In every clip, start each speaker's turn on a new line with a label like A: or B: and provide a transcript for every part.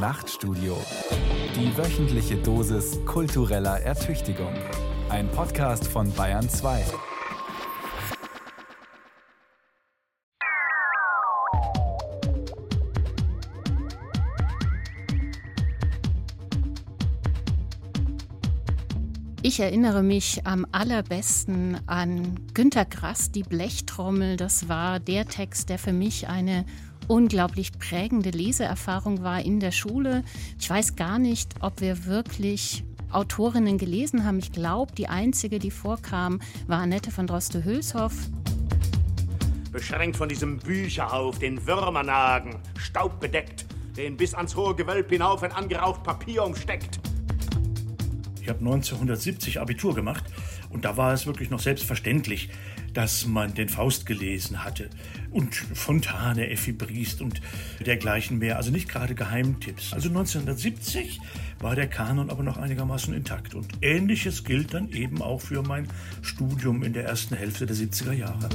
A: Nachtstudio. Die wöchentliche Dosis kultureller Ertüchtigung. Ein Podcast von Bayern 2.
B: Ich erinnere mich am allerbesten an Günter Grass, die Blechtrommel. Das war der Text, der für mich eine unglaublich prägende Leseerfahrung war in der Schule. Ich weiß gar nicht, ob wir wirklich Autorinnen gelesen haben. Ich glaube, die einzige, die vorkam, war Annette von Droste-Hülshoff.
C: Beschränkt von diesem Bücherhauf, den Würmer nagen, staubbedeckt, den bis ans hohe Gewölb hinauf ein angeraucht Papier umsteckt.
D: Ich habe 1970 Abitur gemacht und da war es wirklich noch selbstverständlich, dass man den Faust gelesen hatte und Fontane, Effi Briest und dergleichen mehr. Also nicht gerade Geheimtipps. Also 1970 war der Kanon aber noch einigermaßen intakt. Und ähnliches gilt dann eben auch für mein Studium in der ersten Hälfte der 70er Jahre.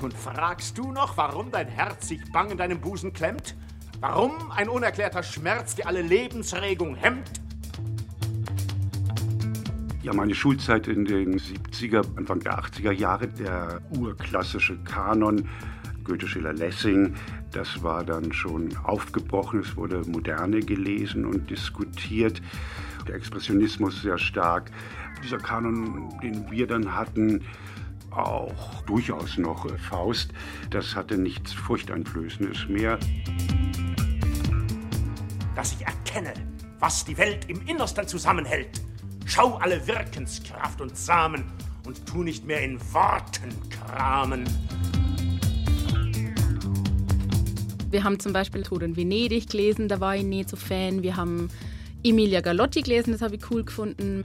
C: Und fragst du noch, warum dein Herz sich bang in deinem Busen klemmt? Warum ein unerklärter Schmerz dir alle Lebensregung hemmt?
E: Ja, meine Schulzeit in den 70er, Anfang der 80er Jahre, der urklassische Kanon, Goethe, Schiller, Lessing, das war dann schon aufgebrochen. Es wurde Moderne gelesen und diskutiert. Der Expressionismus sehr stark. Dieser Kanon, den wir dann hatten, auch durchaus noch Faust, das hatte nichts Furchteinflößendes mehr.
C: Dass ich erkenne, was die Welt im Innersten zusammenhält Schau alle Wirkenskraft und Samen und tu nicht mehr in Worten kramen.
F: Wir haben zum Beispiel Tod in Venedig gelesen, da war ich nie so Fan. Wir haben Emilia Galotti gelesen, das habe ich cool gefunden.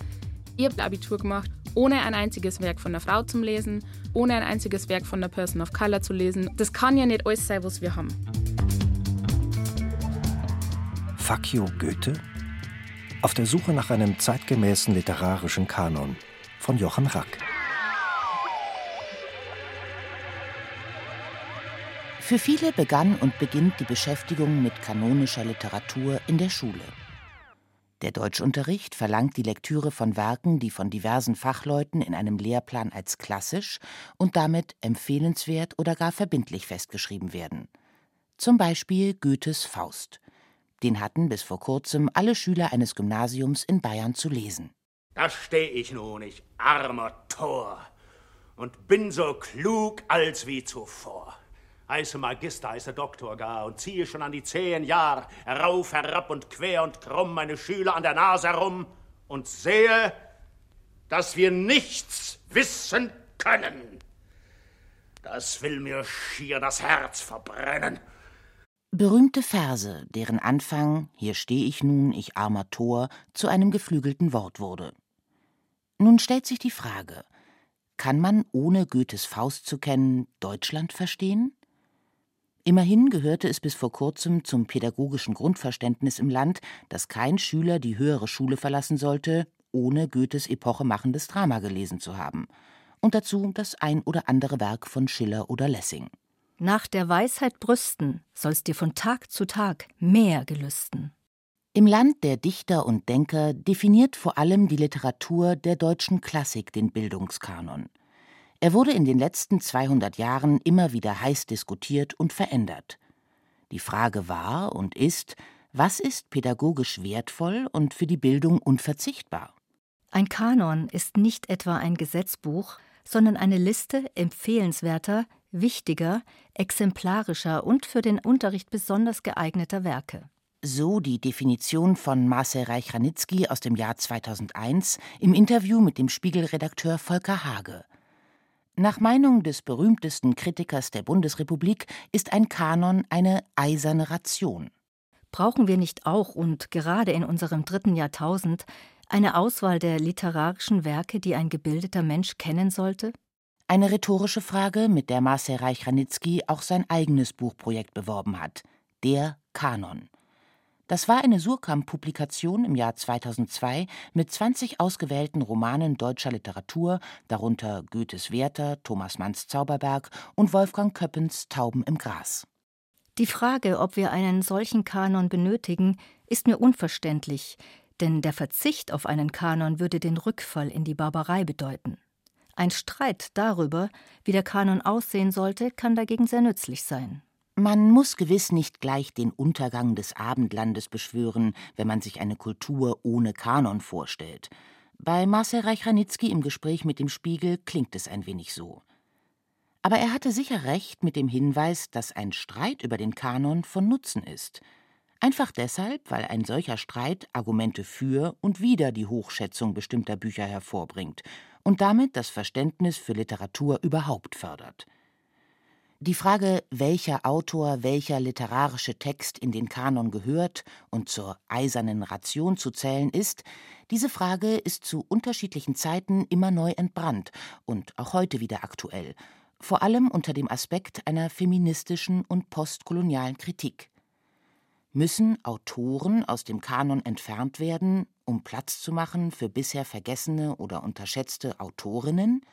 F: Ich habe Abitur gemacht, ohne ein einziges Werk von einer Frau zu lesen, ohne ein einziges Werk von einer Person of Color zu lesen. Das kann ja nicht alles sein, was wir haben.
G: Fuck you, Goethe? Auf der Suche nach einem zeitgemäßen literarischen Kanon von Johann Rack.
H: Für viele begann und beginnt die Beschäftigung mit kanonischer Literatur in der Schule. Der Deutschunterricht verlangt die Lektüre von Werken, die von diversen Fachleuten in einem Lehrplan als klassisch und damit empfehlenswert oder gar verbindlich festgeschrieben werden. Zum Beispiel Goethes Faust, den hatten bis vor kurzem alle Schüler eines Gymnasiums in Bayern zu lesen.
C: Da steh ich nun, ich armer Tor, und bin so klug als wie zuvor. Heiße Magister, heiße Doktor gar und ziehe schon an die zehn Jahr herauf, herab und quer und krumm meine Schüler an der Nase herum und sehe, dass wir nichts wissen können. Das will mir schier das Herz verbrennen.
H: Berühmte Verse, deren Anfang Hier steh ich nun, ich armer Tor, zu einem geflügelten Wort wurde. Nun stellt sich die Frage, kann man, ohne Goethes Faust zu kennen, Deutschland verstehen? Immerhin gehörte es bis vor kurzem zum pädagogischen Grundverständnis im Land, dass kein Schüler die höhere Schule verlassen sollte, ohne Goethes epochemachendes Drama gelesen zu haben. Und dazu das ein oder andere Werk von Schiller oder Lessing.
I: Nach der Weisheit brüsten sollst dir von Tag zu Tag mehr gelüsten.
H: Im Land der Dichter und Denker definiert vor allem die Literatur der deutschen Klassik den Bildungskanon. Er wurde in den letzten 200 Jahren immer wieder heiß diskutiert und verändert. Die Frage war und ist, was ist pädagogisch wertvoll und für die Bildung unverzichtbar?
I: Ein Kanon ist nicht etwa ein Gesetzbuch, sondern eine Liste empfehlenswerter, wichtiger, exemplarischer und für den Unterricht besonders geeigneter Werke.
H: So die Definition von Marcel Reich-Ranitzky aus dem Jahr 2001 im Interview mit dem Spiegelredakteur Volker Hage. Nach Meinung des berühmtesten Kritikers der Bundesrepublik ist ein Kanon eine eiserne Ration.
I: Brauchen wir nicht auch und gerade in unserem dritten Jahrtausend eine Auswahl der literarischen Werke, die ein gebildeter Mensch kennen sollte?
H: Eine rhetorische Frage, mit der Marcel Reich-Ranitzky auch sein eigenes Buchprojekt beworben hat: Der Kanon. Das war eine Surkamp-Publikation im Jahr 2002 mit 20 ausgewählten Romanen deutscher Literatur, darunter Goethes Werther, Thomas Manns Zauberberg und Wolfgang Köppens Tauben im Gras.
I: Die Frage, ob wir einen solchen Kanon benötigen, ist mir unverständlich, denn der Verzicht auf einen Kanon würde den Rückfall in die Barbarei bedeuten. Ein Streit darüber, wie der Kanon aussehen sollte, kann dagegen sehr nützlich sein.
H: Man muss gewiss nicht gleich den Untergang des Abendlandes beschwören, wenn man sich eine Kultur ohne Kanon vorstellt. Bei Marcel Reich-Ranitzky im Gespräch mit dem Spiegel klingt es ein wenig so. Aber er hatte sicher recht mit dem Hinweis, dass ein Streit über den Kanon von Nutzen ist. Einfach deshalb, weil ein solcher Streit Argumente für und wider die Hochschätzung bestimmter Bücher hervorbringt und damit das Verständnis für Literatur überhaupt fördert. Die Frage, welcher Autor welcher literarische Text in den Kanon gehört und zur eisernen Ration zu zählen ist, diese Frage ist zu unterschiedlichen Zeiten immer neu entbrannt und auch heute wieder aktuell vor allem unter dem Aspekt einer feministischen und postkolonialen Kritik. Müssen Autoren aus dem Kanon entfernt werden, um Platz zu machen für bisher vergessene oder unterschätzte Autorinnen?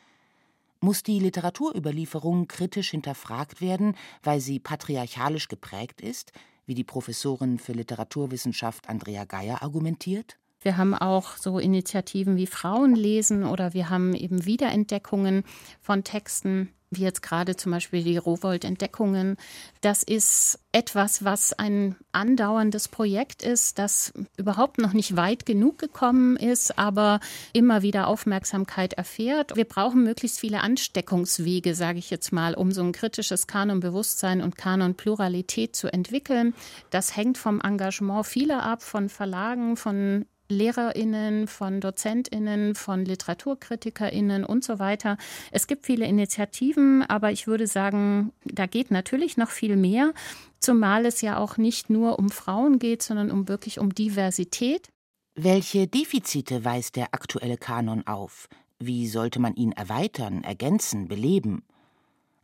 H: Muss die Literaturüberlieferung kritisch hinterfragt werden, weil sie patriarchalisch geprägt ist, wie die Professorin für Literaturwissenschaft Andrea Geier argumentiert?
B: Wir haben auch so Initiativen wie Frauenlesen oder wir haben eben Wiederentdeckungen von Texten wie jetzt gerade zum Beispiel die Rowold-Entdeckungen. Das ist etwas, was ein andauerndes Projekt ist, das überhaupt noch nicht weit genug gekommen ist, aber immer wieder Aufmerksamkeit erfährt. Wir brauchen möglichst viele Ansteckungswege, sage ich jetzt mal, um so ein kritisches Kanonbewusstsein und Kanonpluralität zu entwickeln. Das hängt vom Engagement vieler ab, von Verlagen, von LehrerInnen, von DozentInnen, von LiteraturkritikerInnen und so weiter. Es gibt viele Initiativen, aber ich würde sagen, da geht natürlich noch viel mehr, zumal es ja auch nicht nur um Frauen geht, sondern um wirklich um Diversität.
H: Welche Defizite weist der aktuelle Kanon auf? Wie sollte man ihn erweitern, ergänzen, beleben?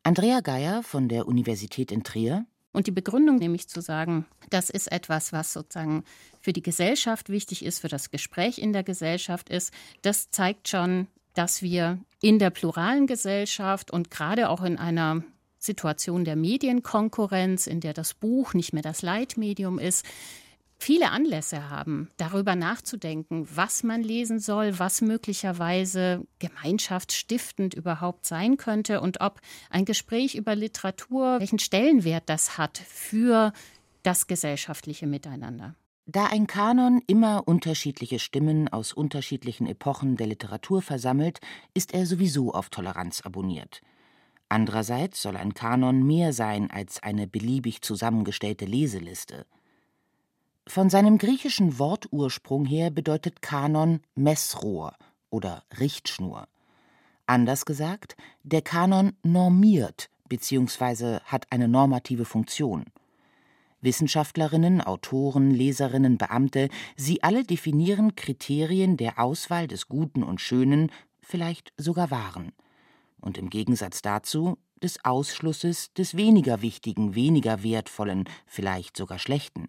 H: Andrea Geier von der Universität in Trier.
B: Und die Begründung, nämlich zu sagen, das ist etwas, was sozusagen für die Gesellschaft wichtig ist, für das Gespräch in der Gesellschaft ist, das zeigt schon, dass wir in der pluralen Gesellschaft und gerade auch in einer Situation der Medienkonkurrenz, in der das Buch nicht mehr das Leitmedium ist, viele Anlässe haben, darüber nachzudenken, was man lesen soll, was möglicherweise gemeinschaftsstiftend überhaupt sein könnte und ob ein Gespräch über Literatur, welchen Stellenwert das hat für das gesellschaftliche Miteinander.
H: Da ein Kanon immer unterschiedliche Stimmen aus unterschiedlichen Epochen der Literatur versammelt, ist er sowieso auf Toleranz abonniert. Andererseits soll ein Kanon mehr sein als eine beliebig zusammengestellte Leseliste. Von seinem griechischen Wortursprung her bedeutet Kanon Messrohr oder Richtschnur. Anders gesagt, der Kanon normiert bzw. hat eine normative Funktion. Wissenschaftlerinnen, Autoren, Leserinnen, Beamte, sie alle definieren Kriterien der Auswahl des Guten und Schönen, vielleicht sogar Wahren. Und im Gegensatz dazu des Ausschlusses des weniger wichtigen, weniger wertvollen, vielleicht sogar schlechten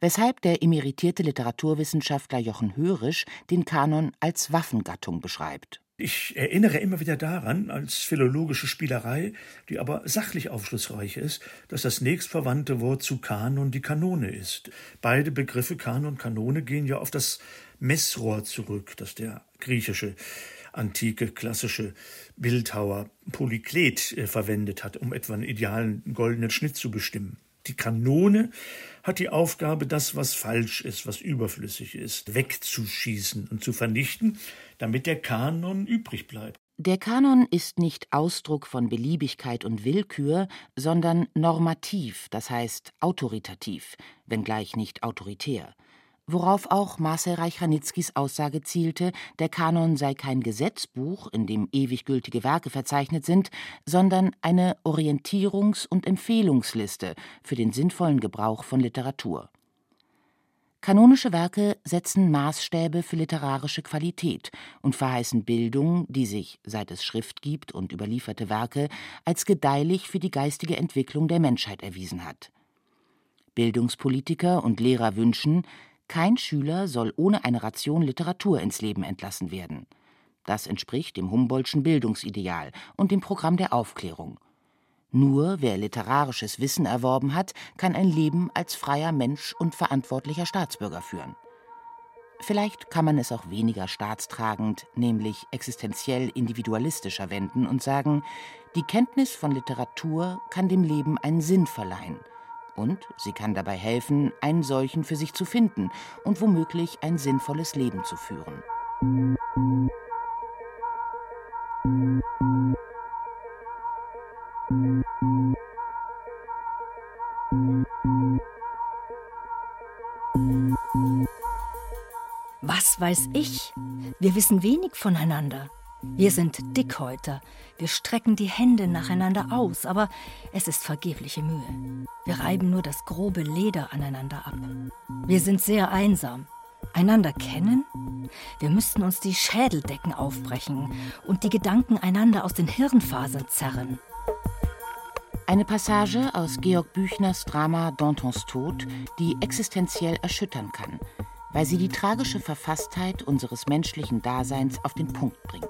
H: weshalb der emeritierte Literaturwissenschaftler Jochen Hörisch den Kanon als Waffengattung beschreibt.
D: Ich erinnere immer wieder daran, als philologische Spielerei, die aber sachlich aufschlussreich ist, dass das nächstverwandte Wort zu Kanon die Kanone ist. Beide Begriffe Kanon und Kanone gehen ja auf das Messrohr zurück, das der griechische antike klassische Bildhauer Polyklet äh, verwendet hat, um etwa einen idealen goldenen Schnitt zu bestimmen. Die Kanone hat die Aufgabe, das, was falsch ist, was überflüssig ist, wegzuschießen und zu vernichten, damit der Kanon übrig bleibt.
H: Der Kanon ist nicht Ausdruck von Beliebigkeit und Willkür, sondern normativ, das heißt autoritativ, wenngleich nicht autoritär worauf auch Marcel Reich-Ranitzkys Aussage zielte, der Kanon sei kein Gesetzbuch, in dem ewig gültige Werke verzeichnet sind, sondern eine Orientierungs- und Empfehlungsliste für den sinnvollen Gebrauch von Literatur. Kanonische Werke setzen Maßstäbe für literarische Qualität und verheißen Bildung, die sich, seit es Schrift gibt und überlieferte Werke, als gedeihlich für die geistige Entwicklung der Menschheit erwiesen hat. Bildungspolitiker und Lehrer wünschen, kein Schüler soll ohne eine Ration Literatur ins Leben entlassen werden. Das entspricht dem Humboldtschen Bildungsideal und dem Programm der Aufklärung. Nur wer literarisches Wissen erworben hat, kann ein Leben als freier Mensch und verantwortlicher Staatsbürger führen. Vielleicht kann man es auch weniger staatstragend, nämlich existenziell individualistischer wenden und sagen, die Kenntnis von Literatur kann dem Leben einen Sinn verleihen und sie kann dabei helfen, einen solchen für sich zu finden und womöglich ein sinnvolles Leben zu führen.
I: Was weiß ich? Wir wissen wenig voneinander. Wir sind Dickhäuter. Wir strecken die Hände nacheinander aus, aber es ist vergebliche Mühe. Wir reiben nur das grobe Leder aneinander ab. Wir sind sehr einsam. Einander kennen? Wir müssten uns die Schädeldecken aufbrechen und die Gedanken einander aus den Hirnfasern zerren.
H: Eine Passage aus Georg Büchners Drama Dantons Tod, die existenziell erschüttern kann, weil sie die tragische Verfasstheit unseres menschlichen Daseins auf den Punkt bringt.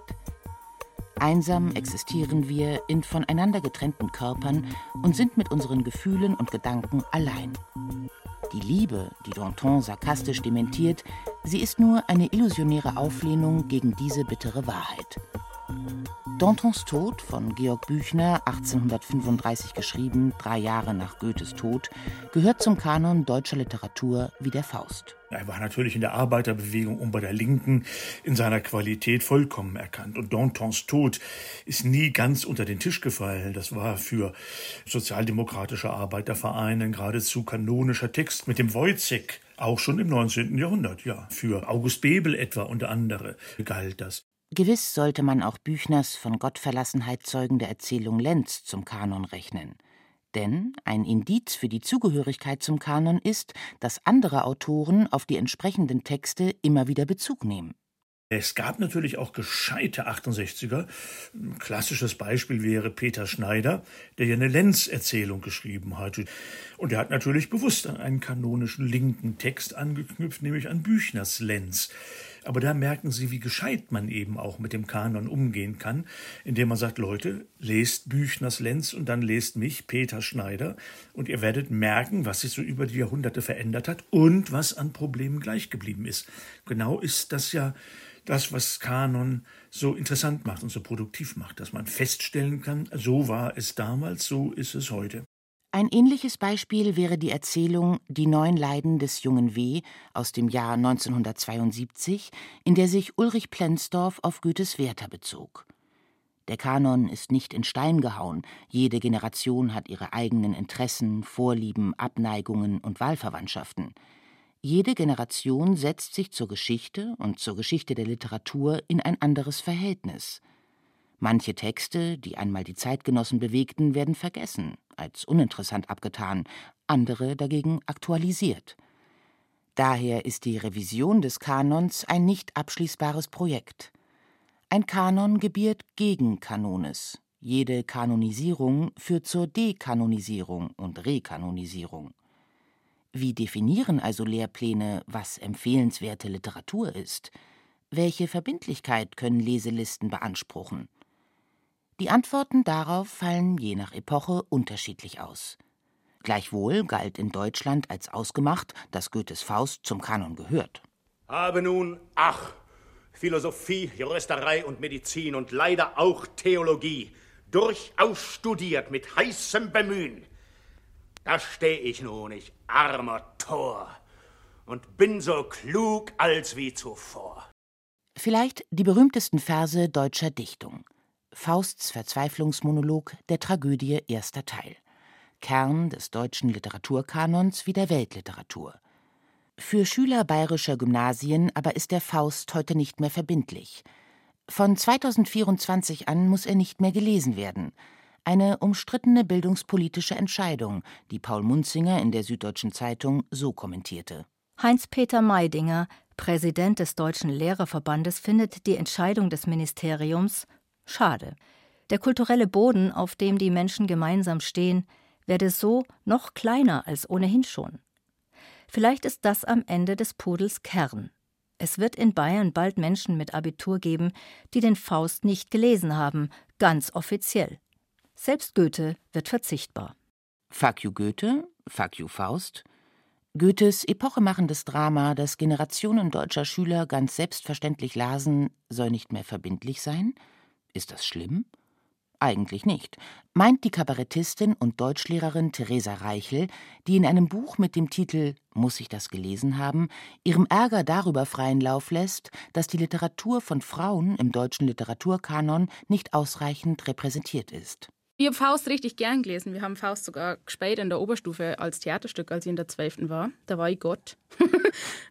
H: Einsam existieren wir in voneinander getrennten Körpern und sind mit unseren Gefühlen und Gedanken allein. Die Liebe, die Danton sarkastisch dementiert, sie ist nur eine illusionäre Auflehnung gegen diese bittere Wahrheit. Dantons Tod von Georg Büchner, 1835 geschrieben, drei Jahre nach Goethes Tod, gehört zum Kanon deutscher Literatur wie der Faust.
D: Er war natürlich in der Arbeiterbewegung und bei der Linken in seiner Qualität vollkommen erkannt. Und Dantons Tod ist nie ganz unter den Tisch gefallen. Das war für sozialdemokratische Arbeitervereine ein geradezu kanonischer Text mit dem Wojciech. Auch schon im 19. Jahrhundert, ja. Für August Bebel etwa unter andere galt das.
H: Gewiss sollte man auch Büchners von Gottverlassenheit zeugende Erzählung Lenz zum Kanon rechnen. Denn ein Indiz für die Zugehörigkeit zum Kanon ist, dass andere Autoren auf die entsprechenden Texte immer wieder Bezug nehmen.
D: Es gab natürlich auch gescheite 68er. Ein klassisches Beispiel wäre Peter Schneider, der ja eine Lenz-Erzählung geschrieben hat. Und er hat natürlich bewusst an einen kanonischen linken Text angeknüpft, nämlich an Büchners Lenz. Aber da merken Sie, wie gescheit man eben auch mit dem Kanon umgehen kann, indem man sagt, Leute, lest Büchners Lenz und dann lest mich, Peter Schneider, und ihr werdet merken, was sich so über die Jahrhunderte verändert hat und was an Problemen gleich geblieben ist. Genau ist das ja das, was Kanon so interessant macht und so produktiv macht, dass man feststellen kann, so war es damals, so ist es heute.
H: Ein ähnliches Beispiel wäre die Erzählung Die neun Leiden des jungen W. aus dem Jahr 1972, in der sich Ulrich Plenzdorf auf Goethes Werther bezog. Der Kanon ist nicht in Stein gehauen, jede Generation hat ihre eigenen Interessen, Vorlieben, Abneigungen und Wahlverwandtschaften. Jede Generation setzt sich zur Geschichte und zur Geschichte der Literatur in ein anderes Verhältnis. Manche Texte, die einmal die Zeitgenossen bewegten, werden vergessen, als uninteressant abgetan, andere dagegen aktualisiert. Daher ist die Revision des Kanons ein nicht abschließbares Projekt. Ein Kanon gebiert gegen Kanones. Jede Kanonisierung führt zur Dekanonisierung und Rekanonisierung. Wie definieren also Lehrpläne, was empfehlenswerte Literatur ist? Welche Verbindlichkeit können Leselisten beanspruchen? Die Antworten darauf fallen je nach Epoche unterschiedlich aus. Gleichwohl galt in Deutschland als ausgemacht, dass Goethes Faust zum Kanon gehört.
C: Habe nun, ach, Philosophie, Juristerei und Medizin und leider auch Theologie durchaus studiert mit heißem Bemühen da steh ich nun, ich armer Tor, und bin so klug als wie zuvor.
H: Vielleicht die berühmtesten Verse deutscher Dichtung. Fausts Verzweiflungsmonolog der Tragödie erster Teil. Kern des deutschen Literaturkanons wie der Weltliteratur. Für Schüler bayerischer Gymnasien aber ist der Faust heute nicht mehr verbindlich. Von 2024 an muss er nicht mehr gelesen werden. Eine umstrittene bildungspolitische Entscheidung, die Paul Munzinger in der Süddeutschen Zeitung so kommentierte.
I: Heinz-Peter Meidinger, Präsident des Deutschen Lehrerverbandes, findet die Entscheidung des Ministeriums schade. Der kulturelle Boden, auf dem die Menschen gemeinsam stehen, werde so noch kleiner als ohnehin schon. Vielleicht ist das am Ende des Pudels Kern. Es wird in Bayern bald Menschen mit Abitur geben, die den Faust nicht gelesen haben, ganz offiziell. Selbst Goethe wird verzichtbar.
H: Fuck you Goethe, fuck you Faust. Goethes epochemachendes Drama, das Generationen deutscher Schüler ganz selbstverständlich lasen, soll nicht mehr verbindlich sein? Ist das schlimm? Eigentlich nicht, meint die Kabarettistin und Deutschlehrerin Theresa Reichel, die in einem Buch mit dem Titel Muss ich das gelesen haben, ihrem Ärger darüber freien Lauf lässt, dass die Literatur von Frauen im deutschen Literaturkanon nicht ausreichend repräsentiert ist.
F: Ich habe Faust richtig gern gelesen. Wir haben Faust sogar gespielt in der Oberstufe als Theaterstück, als ich in der 12. war. Da war ich Gott.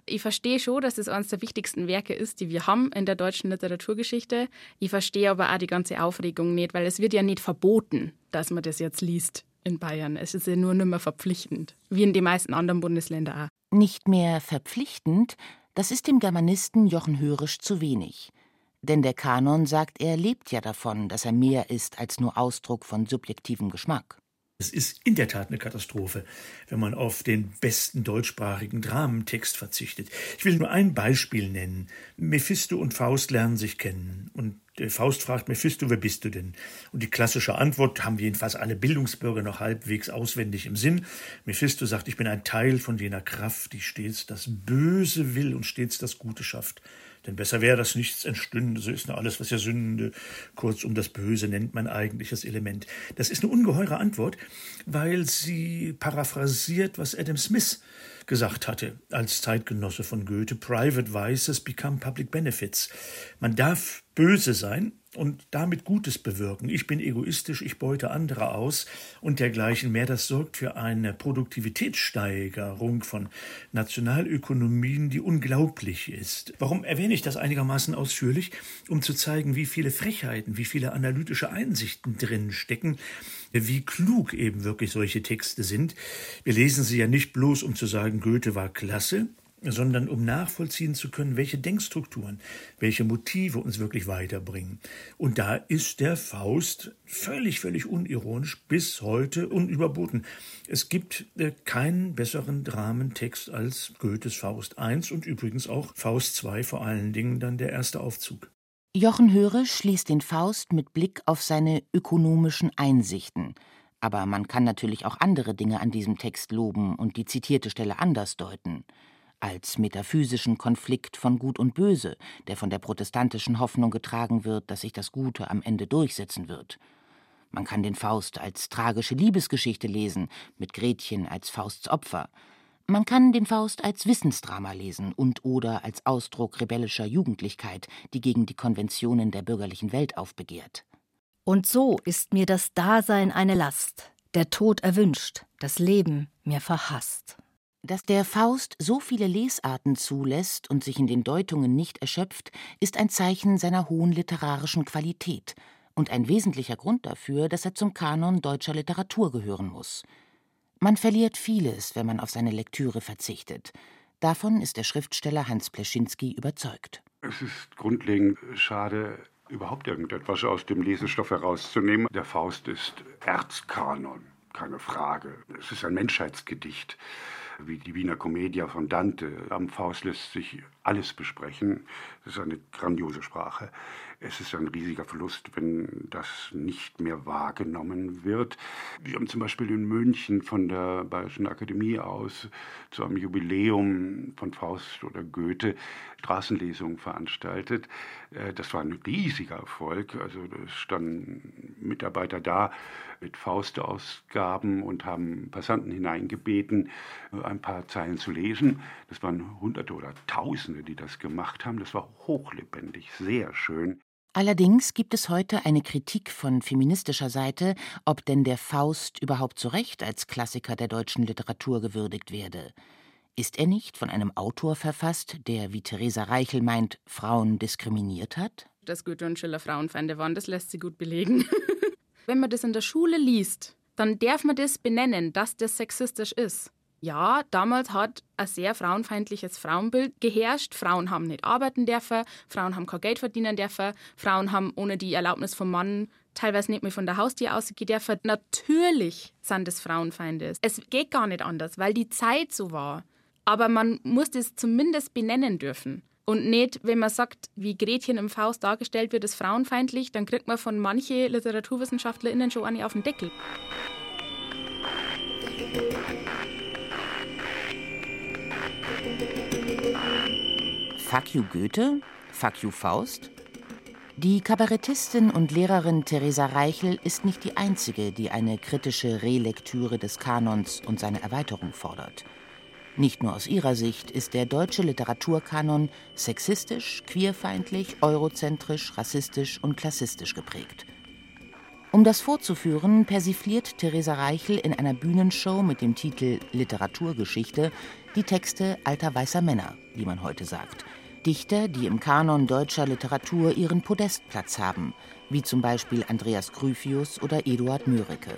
F: ich verstehe schon, dass es eines der wichtigsten Werke ist, die wir haben in der deutschen Literaturgeschichte. Ich verstehe aber auch die ganze Aufregung nicht, weil es wird ja nicht verboten, dass man das jetzt liest in Bayern. Es ist ja nur nicht mehr verpflichtend, wie in den meisten anderen Bundesländern auch.
H: Nicht mehr verpflichtend, das ist dem Germanisten Jochen Hörisch zu wenig. Denn der Kanon, sagt er, lebt ja davon, dass er mehr ist als nur Ausdruck von subjektivem Geschmack.
D: Es ist in der Tat eine Katastrophe, wenn man auf den besten deutschsprachigen Dramentext verzichtet. Ich will nur ein Beispiel nennen. Mephisto und Faust lernen sich kennen. Und Faust fragt Mephisto, wer bist du denn? Und die klassische Antwort haben jedenfalls alle Bildungsbürger noch halbwegs auswendig im Sinn. Mephisto sagt, ich bin ein Teil von jener Kraft, die stets das Böse will und stets das Gute schafft. Denn besser wäre, dass nichts entstünde, so ist nur alles, was ja Sünde, kurzum das Böse nennt mein eigentliches Element. Das ist eine ungeheure Antwort, weil sie paraphrasiert, was Adam Smith gesagt hatte, als Zeitgenosse von Goethe, Private Vices become public benefits. Man darf böse sein, und damit Gutes bewirken. Ich bin egoistisch, ich beute andere aus und dergleichen mehr. Das sorgt für eine Produktivitätssteigerung von Nationalökonomien, die unglaublich ist. Warum erwähne ich das einigermaßen ausführlich? Um zu zeigen, wie viele Frechheiten, wie viele analytische Einsichten drin stecken, wie klug eben wirklich solche Texte sind. Wir lesen sie ja nicht bloß, um zu sagen, Goethe war klasse, sondern um nachvollziehen zu können, welche Denkstrukturen, welche Motive uns wirklich weiterbringen. Und da ist der Faust völlig, völlig unironisch bis heute unüberboten. Es gibt äh, keinen besseren Dramentext als Goethes Faust I und übrigens auch Faust II, vor allen Dingen dann der erste Aufzug.
H: Jochen Höre schließt den Faust mit Blick auf seine ökonomischen Einsichten. Aber man kann natürlich auch andere Dinge an diesem Text loben und die zitierte Stelle anders deuten als metaphysischen Konflikt von Gut und Böse, der von der protestantischen Hoffnung getragen wird, dass sich das Gute am Ende durchsetzen wird. Man kann den Faust als tragische Liebesgeschichte lesen, mit Gretchen als Fausts Opfer. Man kann den Faust als Wissensdrama lesen und oder als Ausdruck rebellischer Jugendlichkeit, die gegen die Konventionen der bürgerlichen Welt aufbegehrt.
I: Und so ist mir das Dasein eine Last, der Tod erwünscht, das Leben mir verhasst.
H: Dass der Faust so viele Lesarten zulässt und sich in den Deutungen nicht erschöpft, ist ein Zeichen seiner hohen literarischen Qualität und ein wesentlicher Grund dafür, dass er zum Kanon deutscher Literatur gehören muss. Man verliert vieles, wenn man auf seine Lektüre verzichtet. Davon ist der Schriftsteller Hans Pleschinski überzeugt.
E: Es ist grundlegend schade, überhaupt irgendetwas aus dem Lesestoff herauszunehmen. Der Faust ist Erzkanon, keine Frage. Es ist ein Menschheitsgedicht wie die Wiener Commedia von Dante. Am Faust lässt sich alles besprechen. Es ist eine grandiose Sprache. Es ist ein riesiger Verlust, wenn das nicht mehr wahrgenommen wird. Wir haben zum Beispiel in München von der Bayerischen Akademie aus zu einem Jubiläum von Faust oder Goethe Straßenlesungen veranstaltet. Äh, das war ein riesiger Erfolg. Also es standen Mitarbeiter da mit Faustausgaben und haben Passanten hineingebeten, ein paar Zeilen zu lesen. Das waren Hunderte oder Tausende, die das gemacht haben. Das war hochlebendig, sehr schön.
H: Allerdings gibt es heute eine Kritik von feministischer Seite, ob denn der Faust überhaupt zu Recht als Klassiker der deutschen Literatur gewürdigt werde. Ist er nicht von einem Autor verfasst, der, wie Theresa Reichel meint, Frauen diskriminiert hat?
F: Dass Goethe und Schiller Frauenfeinde waren, das lässt sie gut belegen. Wenn man das in der Schule liest, dann darf man das benennen, dass das sexistisch ist. Ja, damals hat ein sehr frauenfeindliches Frauenbild geherrscht. Frauen haben nicht arbeiten dürfen, Frauen haben kein Geld verdienen dürfen, Frauen haben ohne die Erlaubnis vom Mann teilweise nicht mehr von der Haustür ausgehen dürfen. Natürlich sind es Frauenfeinde. Es geht gar nicht anders, weil die Zeit so war. Aber man muss das zumindest benennen dürfen. Und nicht, wenn man sagt, wie Gretchen im Faust dargestellt wird, ist frauenfeindlich, dann kriegt man von manchen LiteraturwissenschaftlerInnen schon eine auf den Deckel.
H: Fuck you Goethe? Fuck you Faust? Die Kabarettistin und Lehrerin Theresa Reichel ist nicht die einzige, die eine kritische Relektüre des Kanons und seine Erweiterung fordert. Nicht nur aus ihrer Sicht ist der deutsche Literaturkanon sexistisch, queerfeindlich, eurozentrisch, rassistisch und klassistisch geprägt. Um das vorzuführen, persifliert Theresa Reichel in einer Bühnenshow mit dem Titel Literaturgeschichte die Texte alter weißer Männer, wie man heute sagt – Dichter, die im Kanon deutscher Literatur ihren Podestplatz haben, wie zum Beispiel Andreas Gryphius oder Eduard Mörike.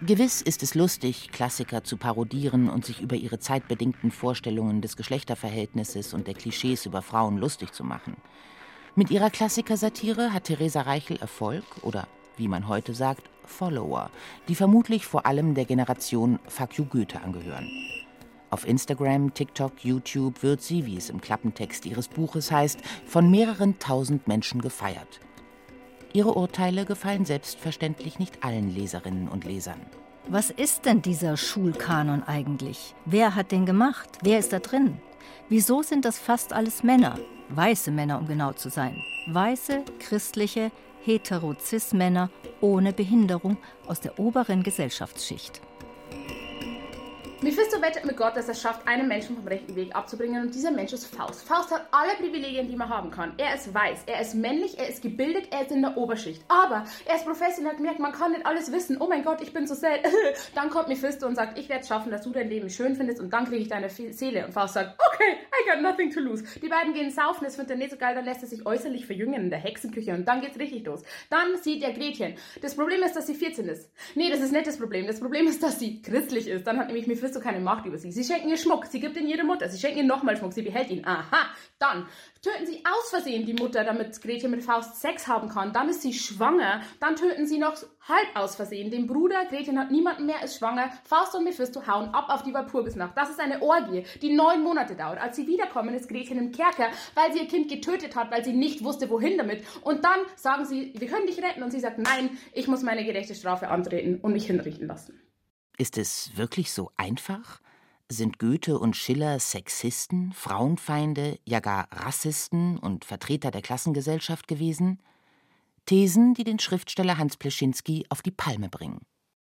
H: Gewiss ist es lustig, Klassiker zu parodieren und sich über ihre zeitbedingten Vorstellungen des Geschlechterverhältnisses und der Klischees über Frauen lustig zu machen. Mit ihrer Klassikersatire hat Theresa Reichel Erfolg oder, wie man heute sagt, Follower, die vermutlich vor allem der Generation Fuck Goethe angehören. Auf Instagram, TikTok, YouTube wird sie, wie es im Klappentext ihres Buches heißt, von mehreren tausend Menschen gefeiert. Ihre Urteile gefallen selbstverständlich nicht allen Leserinnen und Lesern.
I: Was ist denn dieser Schulkanon eigentlich? Wer hat den gemacht? Wer ist da drin? Wieso sind das fast alles Männer? Weiße Männer, um genau zu sein. Weiße, christliche, hetero-cis-Männer ohne Behinderung aus der oberen Gesellschaftsschicht.
F: Mephisto wettet mit Gott, dass er schafft, einen Menschen vom rechten Weg abzubringen und dieser Mensch ist Faust. Faust hat alle Privilegien, die man haben kann. Er ist weiß, er ist männlich, er ist gebildet, er ist in der Oberschicht. Aber er ist Professor und hat gemerkt, man kann nicht alles wissen. Oh mein Gott, ich bin so selten. dann kommt Mephisto und sagt, ich werde es schaffen, dass du dein Leben schön findest und dann kriege ich deine Seele. Und Faust sagt, okay, I got nothing to lose. Die beiden gehen saufen, es findet er nicht so geil, dann lässt er sich äußerlich verjüngen in der Hexenküche und dann geht's richtig los. Dann sieht er Gretchen. Das Problem ist, dass sie 14 ist. Nee, das ist nicht das Problem. Das Problem ist, dass sie christlich ist. Dann hat nämlich Mephisto keine Macht über sie. Sie schenken ihr Schmuck, sie gibt ihn jede Mutter, sie schenken ihr nochmal Schmuck, sie behält ihn. Aha, dann töten sie aus Versehen die Mutter, damit Gretchen mit Faust Sex haben kann. Dann ist sie schwanger. Dann töten sie noch halb aus Versehen den Bruder. Gretchen hat niemanden mehr, ist schwanger. Faust und Mephisto hauen ab auf die Walpurgisnacht. Das ist eine Orgie, die neun Monate dauert. Als sie wiederkommen, ist Gretchen im Kerker, weil sie ihr Kind getötet hat, weil sie nicht wusste, wohin damit. Und dann sagen sie, wir können dich retten. Und sie sagt, nein, ich muss meine gerechte Strafe antreten und mich hinrichten lassen.
H: Ist es wirklich so einfach? Sind Goethe und Schiller Sexisten, Frauenfeinde, ja gar Rassisten und Vertreter der Klassengesellschaft gewesen? Thesen, die den Schriftsteller Hans Pleschinski auf die Palme bringen.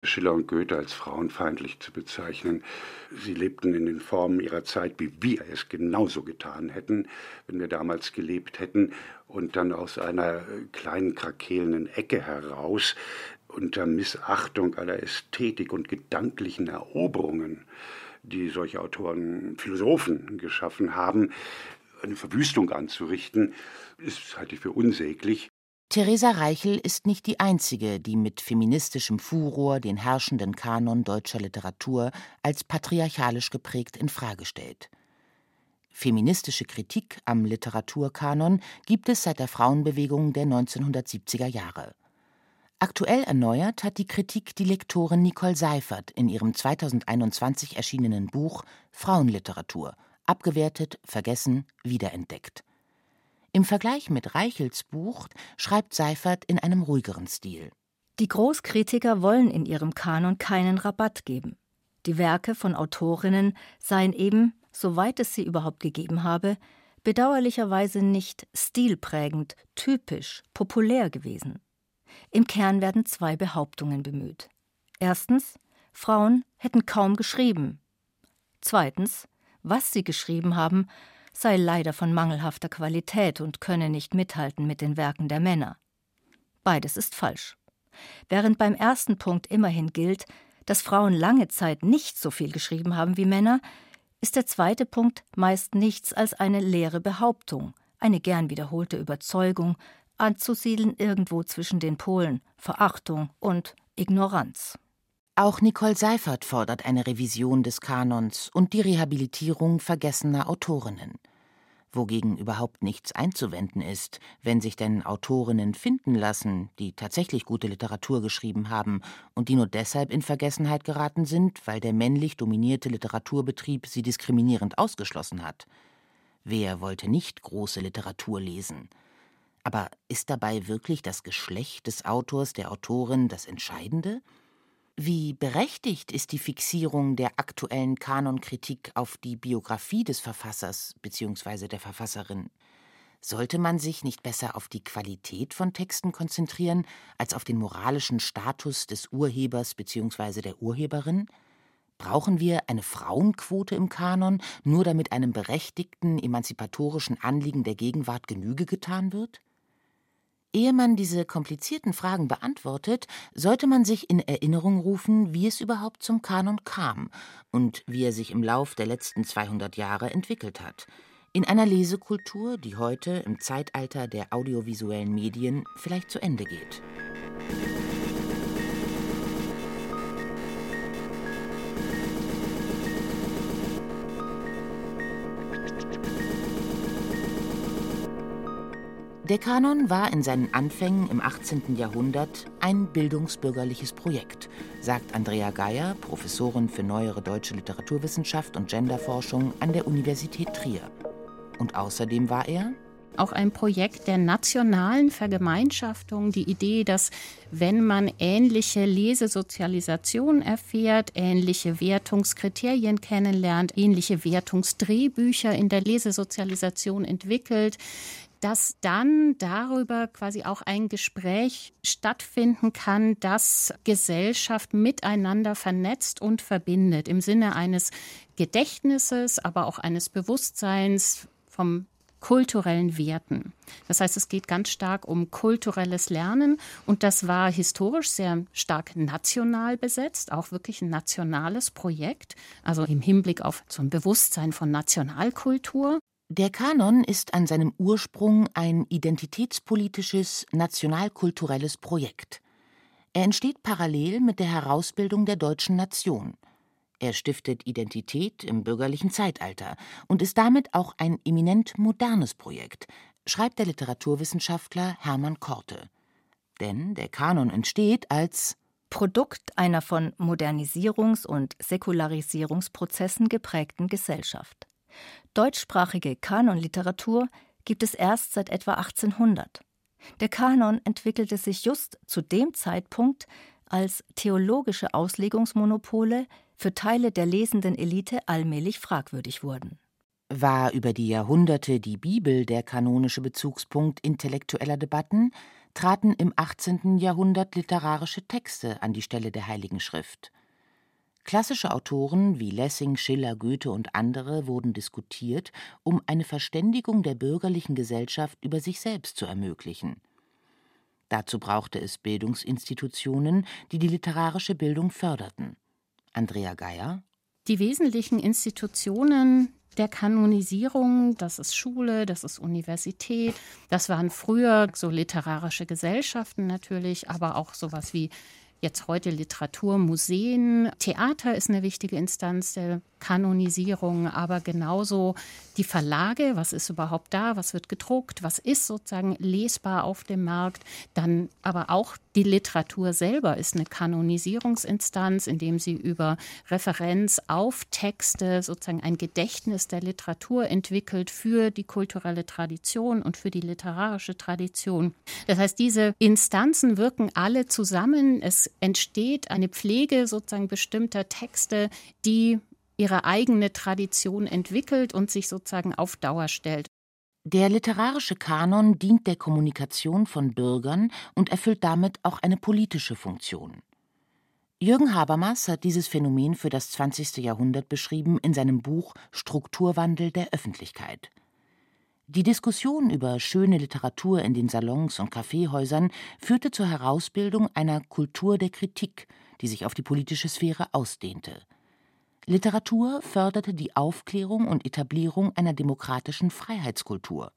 E: Schiller und Goethe als frauenfeindlich zu bezeichnen. Sie lebten in den Formen ihrer Zeit, wie wir es genauso getan hätten, wenn wir damals gelebt hätten, und dann aus einer kleinen krakelnden Ecke heraus, unter Missachtung aller Ästhetik und gedanklichen Eroberungen, die solche Autoren, Philosophen geschaffen haben, eine Verwüstung anzurichten, ist halte ich für unsäglich.
H: Theresa Reichel ist nicht die einzige, die mit feministischem Furor den herrschenden Kanon deutscher Literatur als patriarchalisch geprägt in Frage stellt. Feministische Kritik am Literaturkanon gibt es seit der Frauenbewegung der 1970er Jahre. Aktuell erneuert hat die Kritik die Lektorin Nicole Seifert in ihrem 2021 erschienenen Buch Frauenliteratur abgewertet, vergessen, wiederentdeckt. Im Vergleich mit Reichels Buch schreibt Seifert in einem ruhigeren Stil.
I: Die Großkritiker wollen in ihrem Kanon keinen Rabatt geben. Die Werke von Autorinnen seien eben, soweit es sie überhaupt gegeben habe, bedauerlicherweise nicht stilprägend, typisch, populär gewesen. Im Kern werden zwei Behauptungen bemüht. Erstens, Frauen hätten kaum geschrieben. Zweitens, was sie geschrieben haben, sei leider von mangelhafter Qualität und könne nicht mithalten mit den Werken der Männer. Beides ist falsch. Während beim ersten Punkt immerhin gilt, dass Frauen lange Zeit nicht so viel geschrieben haben wie Männer, ist der zweite Punkt meist nichts als eine leere Behauptung, eine gern wiederholte Überzeugung, anzusiedeln irgendwo zwischen den Polen Verachtung und Ignoranz.
H: Auch Nicole Seifert fordert eine Revision des Kanons und die Rehabilitierung vergessener Autorinnen. Wogegen überhaupt nichts einzuwenden ist, wenn sich denn Autorinnen finden lassen, die tatsächlich gute Literatur geschrieben haben und die nur deshalb in Vergessenheit geraten sind, weil der männlich dominierte Literaturbetrieb sie diskriminierend ausgeschlossen hat. Wer wollte nicht große Literatur lesen? Aber ist dabei wirklich das Geschlecht des Autors, der Autorin das Entscheidende? Wie berechtigt ist die Fixierung der aktuellen Kanonkritik auf die Biografie des Verfassers bzw. der Verfasserin? Sollte man sich nicht besser auf die Qualität von Texten konzentrieren, als auf den moralischen Status des Urhebers bzw. der Urheberin? Brauchen wir eine Frauenquote im Kanon, nur damit einem berechtigten emanzipatorischen Anliegen der Gegenwart Genüge getan wird? Ehe man diese komplizierten Fragen beantwortet, sollte man sich in Erinnerung rufen, wie es überhaupt zum Kanon kam und wie er sich im Lauf der letzten 200 Jahre entwickelt hat. In einer Lesekultur, die heute im Zeitalter der audiovisuellen Medien vielleicht zu Ende geht. Der Kanon war in seinen Anfängen im 18. Jahrhundert ein bildungsbürgerliches Projekt, sagt Andrea Geier, Professorin für neuere deutsche Literaturwissenschaft und Genderforschung an der Universität Trier. Und außerdem war er
B: auch ein Projekt der nationalen Vergemeinschaftung. Die Idee, dass wenn man ähnliche Lesesozialisation erfährt, ähnliche Wertungskriterien kennenlernt, ähnliche Wertungsdrehbücher in der Lesesozialisation entwickelt, dass dann darüber quasi auch ein Gespräch stattfinden kann, das Gesellschaft miteinander vernetzt und verbindet im Sinne eines Gedächtnisses, aber auch eines Bewusstseins vom kulturellen Werten. Das heißt, es geht ganz stark um kulturelles Lernen und das war historisch sehr stark national besetzt, auch wirklich ein nationales Projekt, also im Hinblick auf so ein Bewusstsein von Nationalkultur.
H: Der Kanon ist an seinem Ursprung ein identitätspolitisches, nationalkulturelles Projekt. Er entsteht parallel mit der Herausbildung der deutschen Nation. Er stiftet Identität im bürgerlichen Zeitalter und ist damit auch ein eminent modernes Projekt, schreibt der Literaturwissenschaftler Hermann Korte. Denn der Kanon entsteht als
I: Produkt einer von Modernisierungs- und Säkularisierungsprozessen geprägten Gesellschaft. Deutschsprachige Kanonliteratur gibt es erst seit etwa 1800. Der Kanon entwickelte sich just zu dem Zeitpunkt, als theologische Auslegungsmonopole für Teile der lesenden Elite allmählich fragwürdig wurden.
H: War über die Jahrhunderte die Bibel der kanonische Bezugspunkt intellektueller Debatten, traten im 18. Jahrhundert literarische Texte an die Stelle der Heiligen Schrift. Klassische Autoren wie Lessing, Schiller, Goethe und andere wurden diskutiert, um eine Verständigung der bürgerlichen Gesellschaft über sich selbst zu ermöglichen. Dazu brauchte es Bildungsinstitutionen, die die literarische Bildung förderten. Andrea Geier?
B: Die wesentlichen Institutionen der Kanonisierung, das ist Schule, das ist Universität, das waren früher so literarische Gesellschaften natürlich, aber auch sowas wie jetzt heute Literatur, Museen, Theater ist eine wichtige Instanz der Kanonisierung, aber genauso die Verlage, was ist überhaupt da, was wird gedruckt, was ist sozusagen lesbar auf dem Markt, dann aber auch die Literatur selber ist eine Kanonisierungsinstanz, indem sie über Referenz auf Texte sozusagen ein Gedächtnis der Literatur entwickelt für die kulturelle Tradition und für die literarische Tradition. Das heißt, diese Instanzen wirken alle zusammen. Es entsteht eine Pflege sozusagen bestimmter Texte, die ihre eigene Tradition entwickelt und sich sozusagen auf Dauer stellt.
H: Der literarische Kanon dient der Kommunikation von Bürgern und erfüllt damit auch eine politische Funktion. Jürgen Habermas hat dieses Phänomen für das 20. Jahrhundert beschrieben in seinem Buch Strukturwandel der Öffentlichkeit. Die Diskussion über schöne Literatur in den Salons und Kaffeehäusern führte zur Herausbildung einer Kultur der Kritik, die sich auf die politische Sphäre ausdehnte. Literatur förderte die Aufklärung und Etablierung einer demokratischen Freiheitskultur.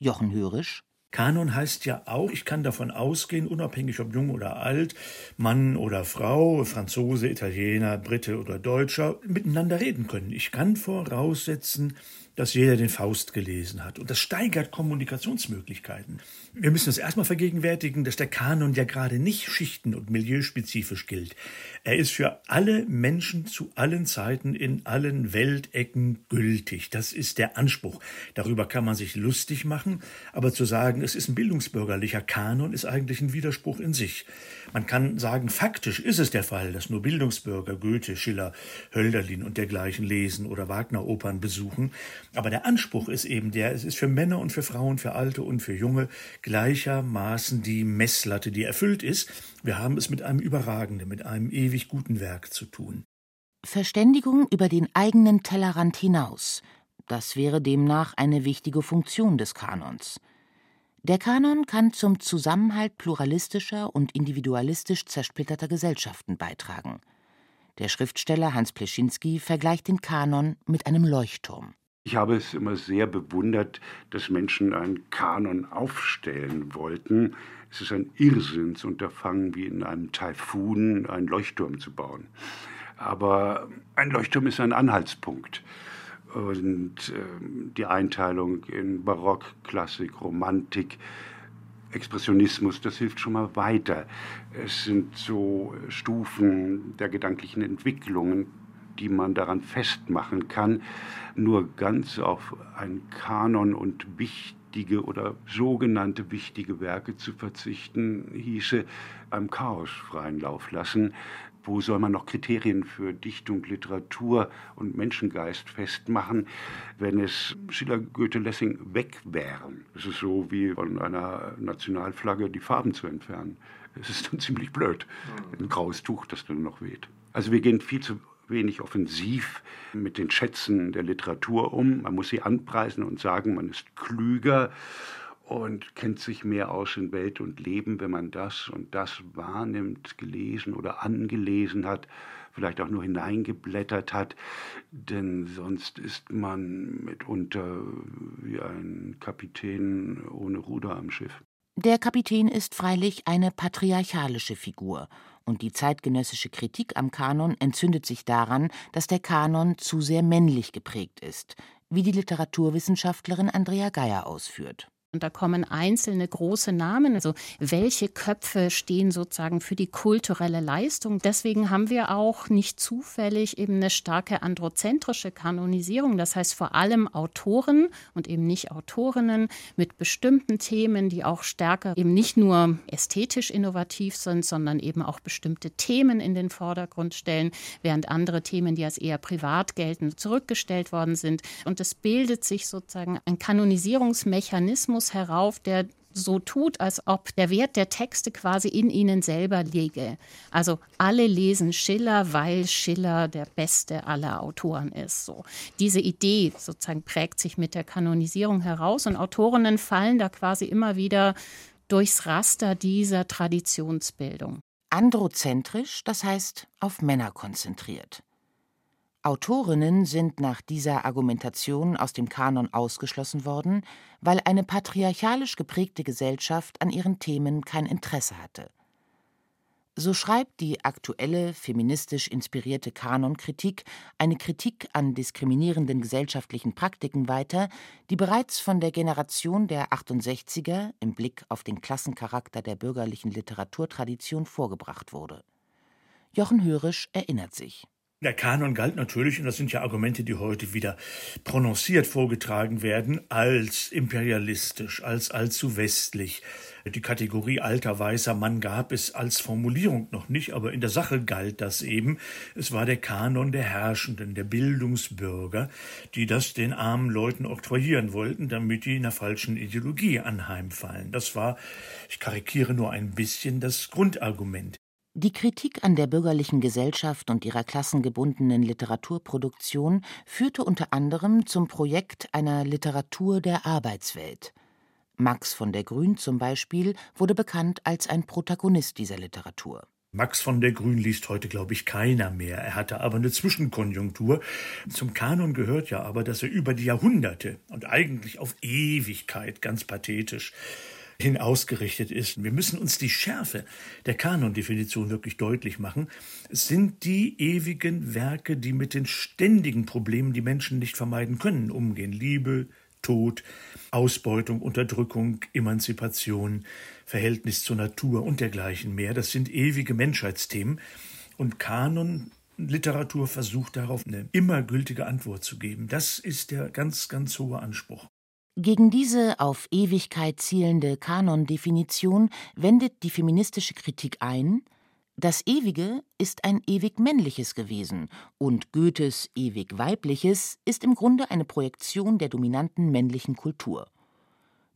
H: Jochen Hörisch
D: Kanon heißt ja auch, ich kann davon ausgehen, unabhängig ob jung oder alt, Mann oder Frau, Franzose, Italiener, Brite oder Deutscher, miteinander reden können. Ich kann voraussetzen, dass jeder den Faust gelesen hat. Und das steigert Kommunikationsmöglichkeiten. Wir müssen uns erstmal vergegenwärtigen, dass der Kanon ja gerade nicht schichten- und milieuspezifisch gilt. Er ist für alle Menschen zu allen Zeiten in allen Weltecken gültig. Das ist der Anspruch. Darüber kann man sich lustig machen, aber zu sagen, es ist ein bildungsbürgerlicher Kanon, ist eigentlich ein Widerspruch in sich. Man kann sagen, faktisch ist es der Fall, dass nur Bildungsbürger Goethe, Schiller, Hölderlin und dergleichen lesen oder Wagner-Opern besuchen. Aber der Anspruch ist eben der, es ist für Männer und für Frauen, für Alte und für Junge gleichermaßen die Messlatte, die erfüllt ist. Wir haben es mit einem überragenden, mit einem ewig guten Werk zu tun.
H: Verständigung über den eigenen Tellerrand hinaus. Das wäre demnach eine wichtige Funktion des Kanons. Der Kanon kann zum Zusammenhalt pluralistischer und individualistisch zersplitterter Gesellschaften beitragen. Der Schriftsteller Hans Pleschinski vergleicht den Kanon mit einem Leuchtturm.
E: Ich habe es immer sehr bewundert, dass Menschen einen Kanon aufstellen wollten. Es ist ein Irrsinnsunterfangen, wie in einem Taifun einen Leuchtturm zu bauen. Aber ein Leuchtturm ist ein Anhaltspunkt und äh, die Einteilung in Barock, Klassik, Romantik, Expressionismus, das hilft schon mal weiter. Es sind so Stufen der gedanklichen Entwicklungen, die man daran festmachen kann. Nur ganz auf ein Kanon und wichtige oder sogenannte wichtige Werke zu verzichten, hieße einem Chaos freien Lauf lassen wo soll man noch Kriterien für Dichtung, Literatur und Menschengeist festmachen, wenn es Schiller, Goethe, Lessing weg wären? Es ist so wie von einer Nationalflagge die Farben zu entfernen. Es ist dann ziemlich blöd. Ein graues Tuch, das dann noch weht. Also wir gehen viel zu wenig offensiv mit den Schätzen der Literatur um. Man muss sie anpreisen und sagen, man ist klüger und kennt sich mehr aus in Welt und Leben, wenn man das und das wahrnimmt, gelesen oder angelesen hat, vielleicht auch nur hineingeblättert hat, denn sonst ist man mitunter wie ein Kapitän ohne Ruder am Schiff.
H: Der Kapitän ist freilich eine patriarchalische Figur, und die zeitgenössische Kritik am Kanon entzündet sich daran, dass der Kanon zu sehr männlich geprägt ist, wie die Literaturwissenschaftlerin Andrea Geier ausführt.
B: Und da kommen einzelne große Namen. Also welche Köpfe stehen sozusagen für die kulturelle Leistung? Deswegen haben wir auch nicht zufällig eben eine starke androzentrische Kanonisierung. Das heißt vor allem Autoren und eben nicht Autorinnen mit bestimmten Themen, die auch stärker eben nicht nur ästhetisch innovativ sind, sondern eben auch bestimmte Themen in den Vordergrund stellen, während andere Themen, die als eher privat gelten, zurückgestellt worden sind. Und es bildet sich sozusagen ein Kanonisierungsmechanismus Mechanismus herauf, der so tut, als ob der Wert der Texte quasi in ihnen selber liege. Also alle lesen Schiller, weil Schiller der beste aller Autoren ist. So. Diese Idee sozusagen prägt sich mit der Kanonisierung heraus und Autorinnen fallen da quasi immer wieder durchs Raster dieser Traditionsbildung.
H: Androzentrisch, das heißt auf Männer konzentriert. Autorinnen sind nach dieser Argumentation aus dem Kanon ausgeschlossen worden, weil eine patriarchalisch geprägte Gesellschaft an ihren Themen kein Interesse hatte. So schreibt die aktuelle feministisch inspirierte Kanonkritik eine Kritik an diskriminierenden gesellschaftlichen Praktiken weiter, die bereits von der Generation der 68er im Blick auf den Klassencharakter der bürgerlichen Literaturtradition vorgebracht wurde. Jochen Hörisch erinnert sich.
D: Der Kanon galt natürlich, und das sind ja Argumente, die heute wieder prononciert vorgetragen werden, als imperialistisch, als allzu westlich. Die Kategorie alter weißer Mann gab es als Formulierung noch nicht, aber in der Sache galt das eben. Es war der Kanon der Herrschenden, der Bildungsbürger, die das den armen Leuten oktroyieren wollten, damit die einer falschen Ideologie anheimfallen. Das war, ich karikiere nur ein bisschen, das Grundargument.
H: Die Kritik an der bürgerlichen Gesellschaft und ihrer klassengebundenen Literaturproduktion führte unter anderem zum Projekt einer Literatur der Arbeitswelt. Max von der Grün zum Beispiel wurde bekannt als ein Protagonist dieser Literatur.
D: Max von der Grün liest heute, glaube ich, keiner mehr. Er hatte aber eine Zwischenkonjunktur. Zum Kanon gehört ja aber, dass er über die Jahrhunderte und eigentlich auf Ewigkeit, ganz pathetisch, hin ausgerichtet ist. Wir müssen uns die Schärfe der Kanondefinition wirklich deutlich machen. Es sind die ewigen Werke, die mit den ständigen Problemen, die Menschen nicht vermeiden können, umgehen. Liebe, Tod, Ausbeutung, Unterdrückung, Emanzipation, Verhältnis zur Natur und dergleichen mehr. Das sind ewige Menschheitsthemen. Und Kanonliteratur versucht darauf eine immer gültige Antwort zu geben. Das ist der ganz, ganz hohe Anspruch.
H: Gegen diese auf Ewigkeit zielende Kanondefinition wendet die feministische Kritik ein, das Ewige ist ein ewig männliches gewesen und Goethes ewig weibliches ist im Grunde eine Projektion der dominanten männlichen Kultur.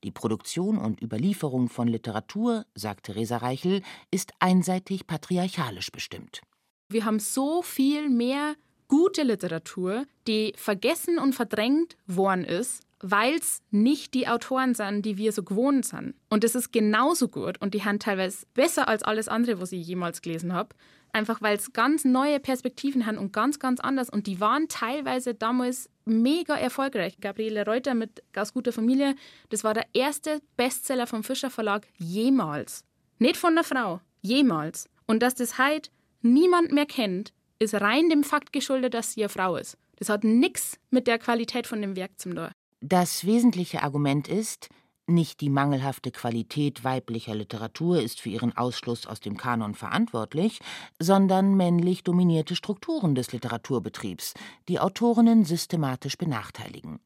H: Die Produktion und Überlieferung von Literatur, sagt Theresa Reichel, ist einseitig patriarchalisch bestimmt.
F: Wir haben so viel mehr gute Literatur, die vergessen und verdrängt worden ist, weil es nicht die Autoren sind, die wir so gewohnt sind. Und das ist genauso gut und die haben teilweise besser als alles andere, was ich jemals gelesen habe. Einfach weil es ganz neue Perspektiven haben und ganz, ganz anders. Und die waren teilweise damals mega erfolgreich. Gabriele Reuter mit Aus guter Familie, das war der erste Bestseller vom Fischer Verlag jemals. Nicht von der Frau, jemals. Und dass das heute niemand mehr kennt, ist rein dem Fakt geschuldet, dass sie eine Frau ist. Das hat nichts mit der Qualität von dem Werk zum tun.
H: Das wesentliche Argument ist, nicht die mangelhafte Qualität weiblicher Literatur ist für ihren Ausschluss aus dem Kanon verantwortlich, sondern männlich dominierte Strukturen des Literaturbetriebs, die Autorinnen systematisch benachteiligen.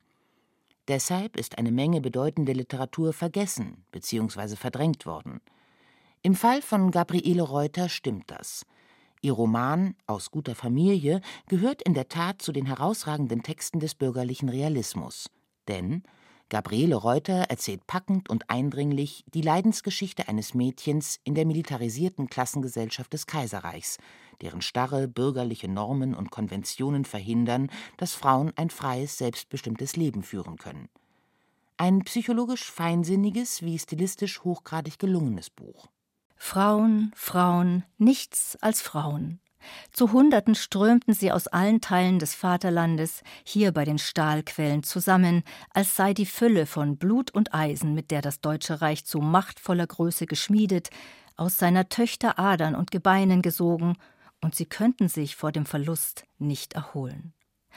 H: Deshalb ist eine Menge bedeutende Literatur vergessen bzw. verdrängt worden. Im Fall von Gabriele Reuter stimmt das. Ihr Roman Aus guter Familie gehört in der Tat zu den herausragenden Texten des bürgerlichen Realismus. Denn Gabriele Reuter erzählt packend und eindringlich die Leidensgeschichte eines Mädchens in der militarisierten Klassengesellschaft des Kaiserreichs, deren starre bürgerliche Normen und Konventionen verhindern, dass Frauen ein freies, selbstbestimmtes Leben führen können. Ein psychologisch feinsinniges wie stilistisch hochgradig gelungenes Buch.
I: Frauen, Frauen, nichts als Frauen. Zu Hunderten strömten sie aus allen Teilen des Vaterlandes hier bei den Stahlquellen zusammen, als sei die Fülle von Blut und Eisen, mit der das Deutsche Reich zu machtvoller Größe geschmiedet, aus seiner Töchter Adern und Gebeinen gesogen, und sie könnten sich vor dem Verlust nicht erholen.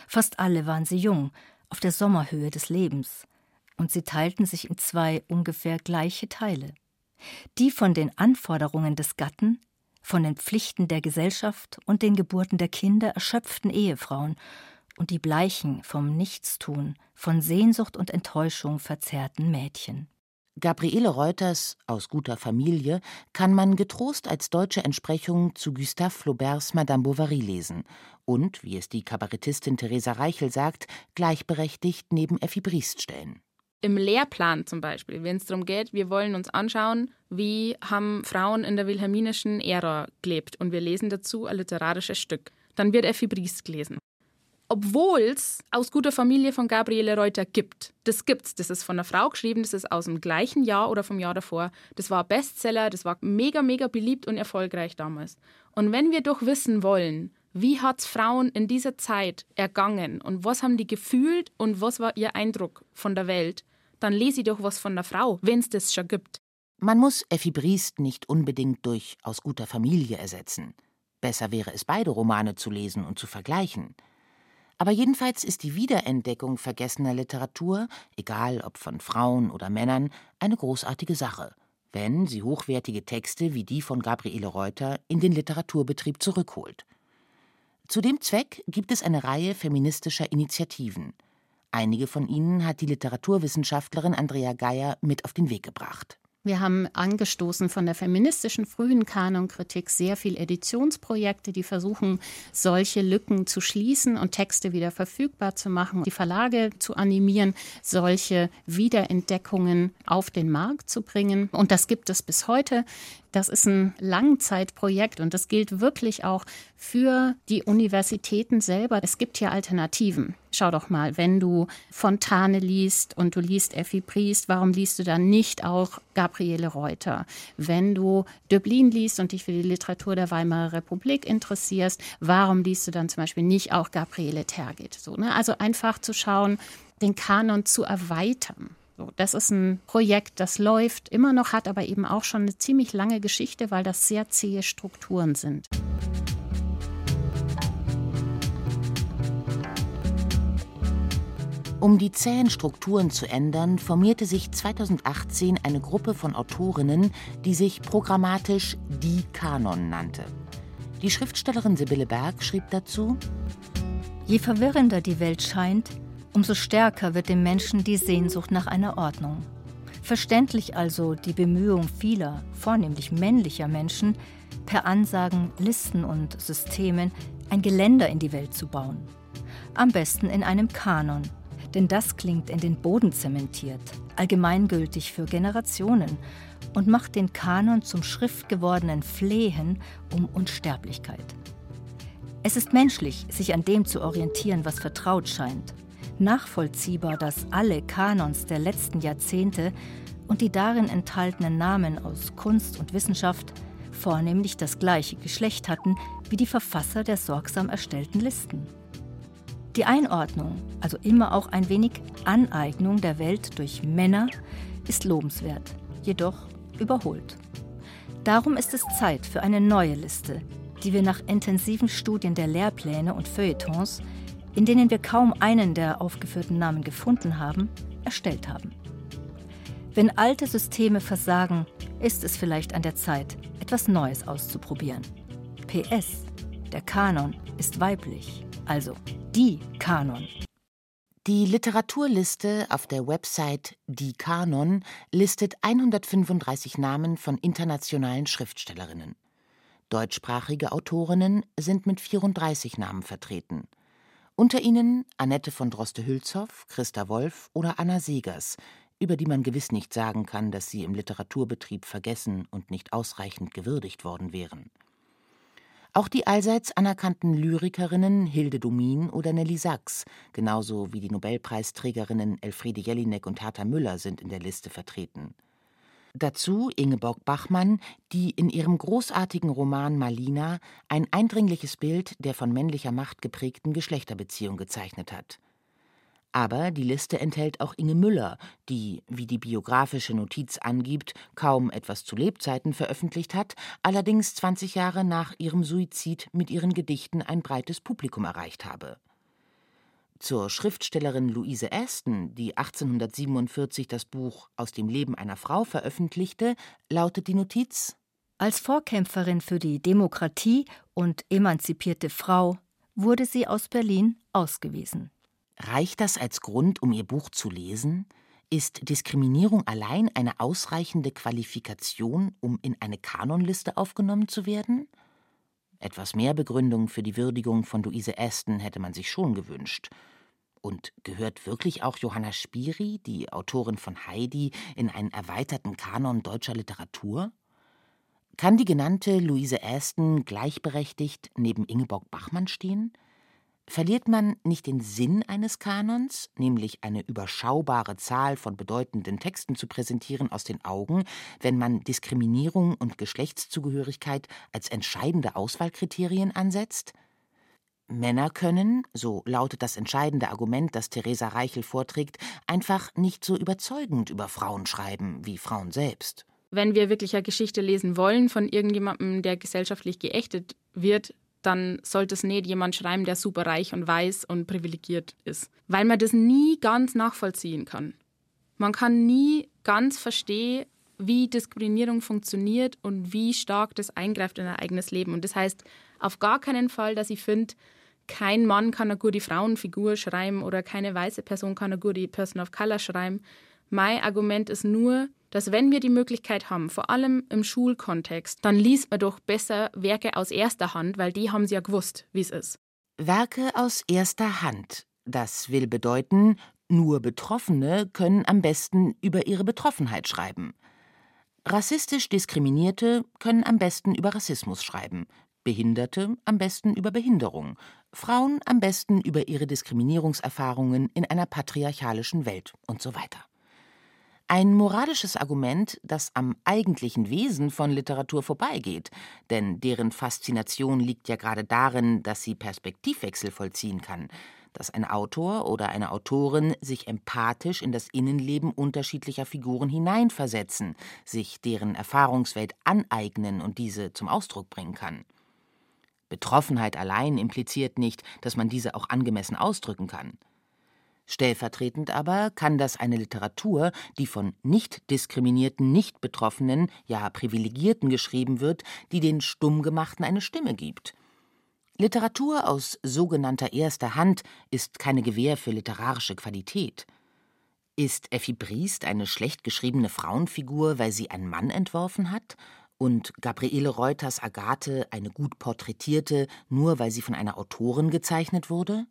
I: Fast alle waren sie jung, auf der Sommerhöhe des Lebens, und sie teilten sich in zwei ungefähr gleiche Teile. Die von den Anforderungen des Gatten, von den Pflichten der Gesellschaft und den Geburten der Kinder erschöpften Ehefrauen und die bleichen, vom Nichtstun, von Sehnsucht und Enttäuschung verzerrten Mädchen.
H: Gabriele Reuters aus guter Familie kann man getrost als deutsche Entsprechung zu Gustave Flauberts Madame Bovary lesen und, wie es die Kabarettistin Theresa Reichel sagt, gleichberechtigt neben Effi Briest stellen
F: im Lehrplan zum Beispiel, wenn es darum geht, wir wollen uns anschauen, wie haben Frauen in der wilhelminischen Ära gelebt und wir lesen dazu ein literarisches Stück. Dann wird Effi Briest gelesen. Obwohl es aus guter Familie von Gabriele Reuter gibt. Das gibt's. Das ist von einer Frau geschrieben, das ist aus dem gleichen Jahr oder vom Jahr davor. Das war Bestseller, das war mega, mega beliebt und erfolgreich damals. Und wenn wir doch wissen wollen, wie hat es Frauen in dieser Zeit ergangen und was haben die gefühlt und was war ihr Eindruck von der Welt, dann lese ich doch was von der Frau, wenn es das schon gibt.
H: Man muss Effi Briest nicht unbedingt durch aus guter Familie ersetzen. Besser wäre es, beide Romane zu lesen und zu vergleichen. Aber jedenfalls ist die Wiederentdeckung vergessener Literatur, egal ob von Frauen oder Männern, eine großartige Sache, wenn sie hochwertige Texte wie die von Gabriele Reuter in den Literaturbetrieb zurückholt. Zu dem Zweck gibt es eine Reihe feministischer Initiativen. Einige von ihnen hat die Literaturwissenschaftlerin Andrea Geier mit auf den Weg gebracht.
B: Wir haben angestoßen von der feministischen frühen Kanonkritik sehr viel Editionsprojekte, die versuchen, solche Lücken zu schließen und Texte wieder verfügbar zu machen, die Verlage zu animieren, solche Wiederentdeckungen auf den Markt zu bringen. Und das gibt es bis heute. Das ist ein Langzeitprojekt und das gilt wirklich auch für die Universitäten selber. Es gibt hier Alternativen. Schau doch mal, wenn du Fontane liest und du liest Effi Priest, warum liest du dann nicht auch Gabriele Reuter? Wenn du Döblin liest und dich für die Literatur der Weimarer Republik interessierst, warum liest du dann zum Beispiel nicht auch Gabriele Tergit? So, ne? Also einfach zu schauen, den Kanon zu erweitern. So, das ist ein Projekt, das läuft immer noch, hat aber eben auch schon eine ziemlich lange Geschichte, weil das sehr zähe Strukturen sind.
H: Um die zähen Strukturen zu ändern, formierte sich 2018 eine Gruppe von Autorinnen, die sich programmatisch Die Kanon nannte. Die Schriftstellerin Sibylle Berg schrieb dazu:
I: Je verwirrender die Welt scheint, umso stärker wird dem Menschen die Sehnsucht nach einer Ordnung. Verständlich also die Bemühung vieler, vornehmlich männlicher Menschen, per Ansagen, Listen und Systemen ein Geländer in die Welt zu bauen. Am besten in einem Kanon, denn das klingt in den Boden zementiert, allgemeingültig für Generationen und macht den Kanon zum schriftgewordenen Flehen um Unsterblichkeit. Es ist menschlich, sich an dem zu orientieren, was vertraut scheint. Nachvollziehbar, dass alle Kanons der letzten Jahrzehnte und die darin enthaltenen Namen aus Kunst und Wissenschaft vornehmlich das gleiche Geschlecht hatten wie die Verfasser der sorgsam erstellten Listen. Die Einordnung, also immer auch ein wenig Aneignung der Welt durch Männer, ist lobenswert, jedoch überholt. Darum ist es Zeit für eine neue Liste, die wir nach intensiven Studien der Lehrpläne und Feuilletons, in denen wir kaum einen der aufgeführten Namen gefunden haben, erstellt haben. Wenn alte Systeme versagen, ist es vielleicht an der Zeit, etwas Neues auszuprobieren. PS, der Kanon ist weiblich, also die Kanon.
H: Die Literaturliste auf der Website Die Kanon listet 135 Namen von internationalen Schriftstellerinnen. Deutschsprachige Autorinnen sind mit 34 Namen vertreten. Unter ihnen Annette von Droste-Hülshoff, Christa Wolf oder Anna Segers, über die man gewiss nicht sagen kann, dass sie im Literaturbetrieb vergessen und nicht ausreichend gewürdigt worden wären. Auch die allseits anerkannten Lyrikerinnen Hilde Domin oder Nelly Sachs, genauso wie die Nobelpreisträgerinnen Elfriede Jelinek und Hertha Müller sind in der Liste vertreten. Dazu Ingeborg Bachmann, die in ihrem großartigen Roman Malina ein eindringliches Bild der von männlicher Macht geprägten Geschlechterbeziehung gezeichnet hat. Aber die Liste enthält auch Inge Müller, die, wie die biografische Notiz angibt, kaum etwas zu Lebzeiten veröffentlicht hat, allerdings 20 Jahre nach ihrem Suizid mit ihren Gedichten ein breites Publikum erreicht habe. Zur Schriftstellerin Louise Aston, die 1847 das Buch Aus dem Leben einer Frau veröffentlichte, lautet die Notiz
I: Als Vorkämpferin für die Demokratie und emanzipierte Frau wurde sie aus Berlin ausgewiesen.
H: Reicht das als Grund, um Ihr Buch zu lesen? Ist Diskriminierung allein eine ausreichende Qualifikation, um in eine Kanonliste aufgenommen zu werden? Etwas mehr Begründung für die Würdigung von Luise Aston hätte man sich schon gewünscht. Und gehört wirklich auch Johanna Spiri, die Autorin von Heidi, in einen erweiterten Kanon deutscher Literatur? Kann die genannte Luise Aston gleichberechtigt neben Ingeborg Bachmann stehen? Verliert man nicht den Sinn eines Kanons, nämlich eine überschaubare Zahl von bedeutenden Texten zu präsentieren, aus den Augen, wenn man Diskriminierung und Geschlechtszugehörigkeit als entscheidende Auswahlkriterien ansetzt? Männer können, so lautet das entscheidende Argument, das Theresa Reichel vorträgt, einfach nicht so überzeugend über Frauen schreiben wie Frauen selbst.
F: Wenn wir wirklich eine Geschichte lesen wollen von irgendjemandem, der gesellschaftlich geächtet wird, dann sollte es nicht jemand schreiben, der super reich und weiß und privilegiert ist. Weil man das nie ganz nachvollziehen kann. Man kann nie ganz verstehen, wie Diskriminierung funktioniert und wie stark das eingreift in ein eigenes Leben. Und das heißt auf gar keinen Fall, dass ich finde, kein Mann kann eine gute Frauenfigur schreiben oder keine weiße Person kann eine gute Person of Color schreiben. Mein Argument ist nur, dass wenn wir die Möglichkeit haben, vor allem im Schulkontext, dann liest man doch besser Werke aus erster Hand, weil die haben sie ja gewusst, wie es ist.
H: Werke aus erster Hand. Das will bedeuten, nur Betroffene können am besten über ihre Betroffenheit schreiben. Rassistisch Diskriminierte können am besten über Rassismus schreiben, Behinderte am besten über Behinderung, Frauen am besten über ihre Diskriminierungserfahrungen in einer patriarchalischen Welt und so weiter. Ein moralisches Argument, das am eigentlichen Wesen von Literatur vorbeigeht, denn deren Faszination liegt ja gerade darin, dass sie Perspektivwechsel vollziehen kann, dass ein Autor oder eine Autorin sich empathisch in das Innenleben unterschiedlicher Figuren hineinversetzen, sich deren Erfahrungswelt aneignen und diese zum Ausdruck bringen kann. Betroffenheit allein impliziert nicht, dass man diese auch angemessen ausdrücken kann. Stellvertretend aber kann das eine Literatur, die von nicht diskriminierten Nicht-Betroffenen, ja Privilegierten geschrieben wird, die den Stummgemachten eine Stimme gibt. Literatur aus sogenannter erster Hand ist keine Gewähr für literarische Qualität. Ist Effi Briest eine schlecht geschriebene Frauenfigur, weil sie ein Mann entworfen hat? Und Gabriele Reuters Agathe eine gut porträtierte, nur weil sie von einer Autorin gezeichnet wurde?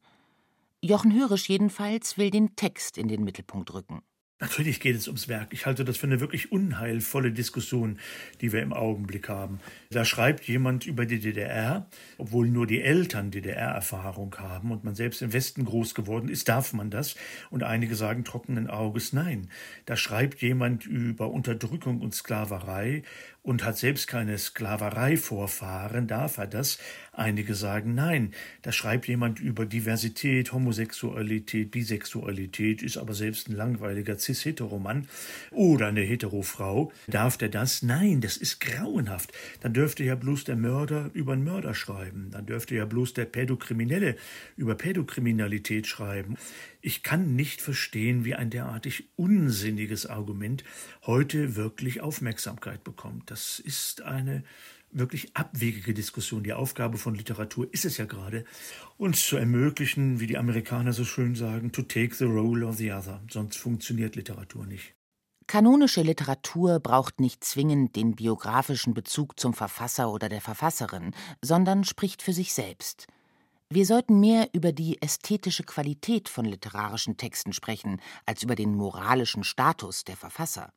H: Jochen Hörisch jedenfalls will den Text in den Mittelpunkt rücken.
D: Natürlich geht es ums Werk. Ich halte das für eine wirklich unheilvolle Diskussion, die wir im Augenblick haben. Da schreibt jemand über die DDR, obwohl nur die Eltern DDR-Erfahrung haben und man selbst im Westen groß geworden ist, darf man das. Und einige sagen trockenen Auges nein. Da schreibt jemand über Unterdrückung und Sklaverei und hat selbst keine Sklaverei-Vorfahren, darf er das? Einige sagen nein. Da schreibt jemand über Diversität, Homosexualität, Bisexualität, ist aber selbst ein langweiliger Cis-Heteromann oder eine Heterofrau. Darf der das? Nein, das ist grauenhaft. Dann dürfte ja bloß der Mörder über einen Mörder schreiben. Dann dürfte ja bloß der Pädokriminelle über Pädokriminalität schreiben. Ich kann nicht verstehen, wie ein derartig unsinniges Argument heute wirklich Aufmerksamkeit bekommt. Das ist eine wirklich abwegige Diskussion. Die Aufgabe von Literatur ist es ja gerade, uns zu ermöglichen, wie die Amerikaner so schön sagen, to take the role of the other. Sonst funktioniert Literatur nicht.
H: Kanonische Literatur braucht nicht zwingend den biografischen Bezug zum Verfasser oder der Verfasserin, sondern spricht für sich selbst. Wir sollten mehr über die ästhetische Qualität von literarischen Texten sprechen, als über den moralischen Status der Verfasser.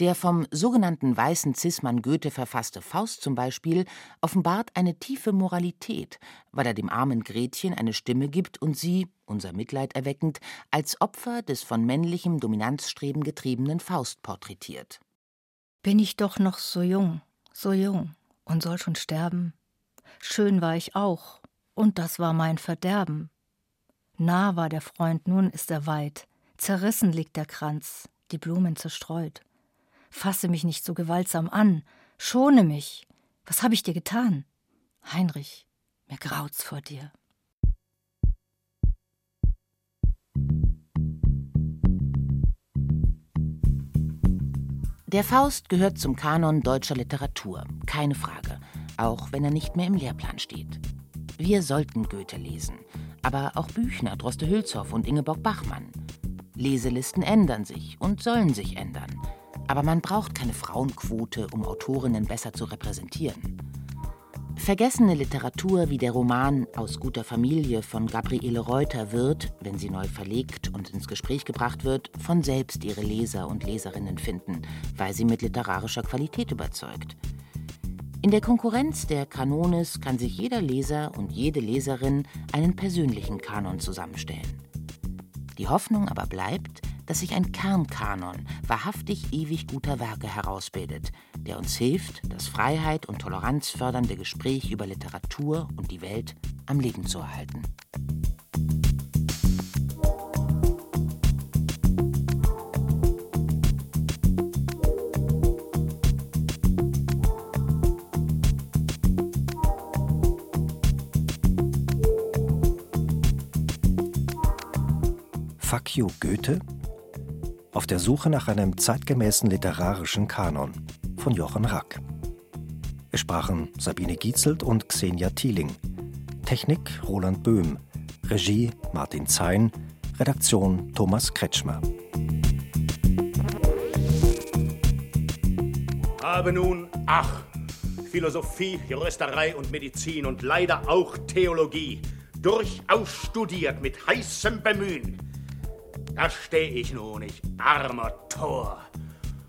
H: Der vom sogenannten weißen Zismann Goethe verfasste Faust zum Beispiel offenbart eine tiefe Moralität, weil er dem armen Gretchen eine Stimme gibt und sie, unser Mitleid erweckend, als Opfer des von männlichem Dominanzstreben getriebenen Faust porträtiert.
I: Bin ich doch noch so jung, so jung und soll schon sterben? Schön war ich auch, und das war mein Verderben. Nah war der Freund, nun ist er weit, zerrissen liegt der Kranz, die Blumen zerstreut. Fasse mich nicht so gewaltsam an, schone mich. Was hab ich dir getan? Heinrich, mir graut's vor dir.
H: Der Faust gehört zum Kanon deutscher Literatur, keine Frage, auch wenn er nicht mehr im Lehrplan steht. Wir sollten Goethe lesen, aber auch Büchner, Droste Hülshoff und Ingeborg Bachmann. Leselisten ändern sich und sollen sich ändern. Aber man braucht keine Frauenquote, um Autorinnen besser zu repräsentieren. Vergessene Literatur wie der Roman Aus guter Familie von Gabriele Reuter wird, wenn sie neu verlegt und ins Gespräch gebracht wird, von selbst ihre Leser und Leserinnen finden, weil sie mit literarischer Qualität überzeugt. In der Konkurrenz der Kanones kann sich jeder Leser und jede Leserin einen persönlichen Kanon zusammenstellen. Die Hoffnung aber bleibt, dass sich ein Kernkanon wahrhaftig ewig guter Werke herausbildet, der uns hilft, das Freiheit und Toleranz fördernde Gespräch über Literatur und die Welt am Leben zu erhalten.
G: You, Goethe? Auf der Suche nach einem zeitgemäßen literarischen Kanon von Jochen Rack. Es sprachen Sabine Gietzelt und Xenia Thieling. Technik Roland Böhm. Regie Martin Zein. Redaktion Thomas Kretschmer.
C: Habe nun, ach, Philosophie, Juristerei und Medizin und leider auch Theologie durchaus studiert mit heißem Bemühen da steh ich nun, ich armer Tor,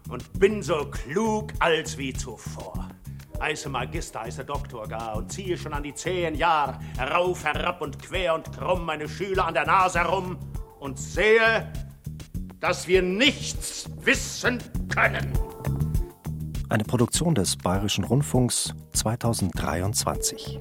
C: und bin so klug als wie zuvor. Heiße Magister, heiße Doktor gar und ziehe schon an die zehn Jahr herauf, herab und quer und krumm meine Schüler an der Nase herum und sehe, dass wir nichts wissen können.
G: Eine Produktion des Bayerischen Rundfunks 2023.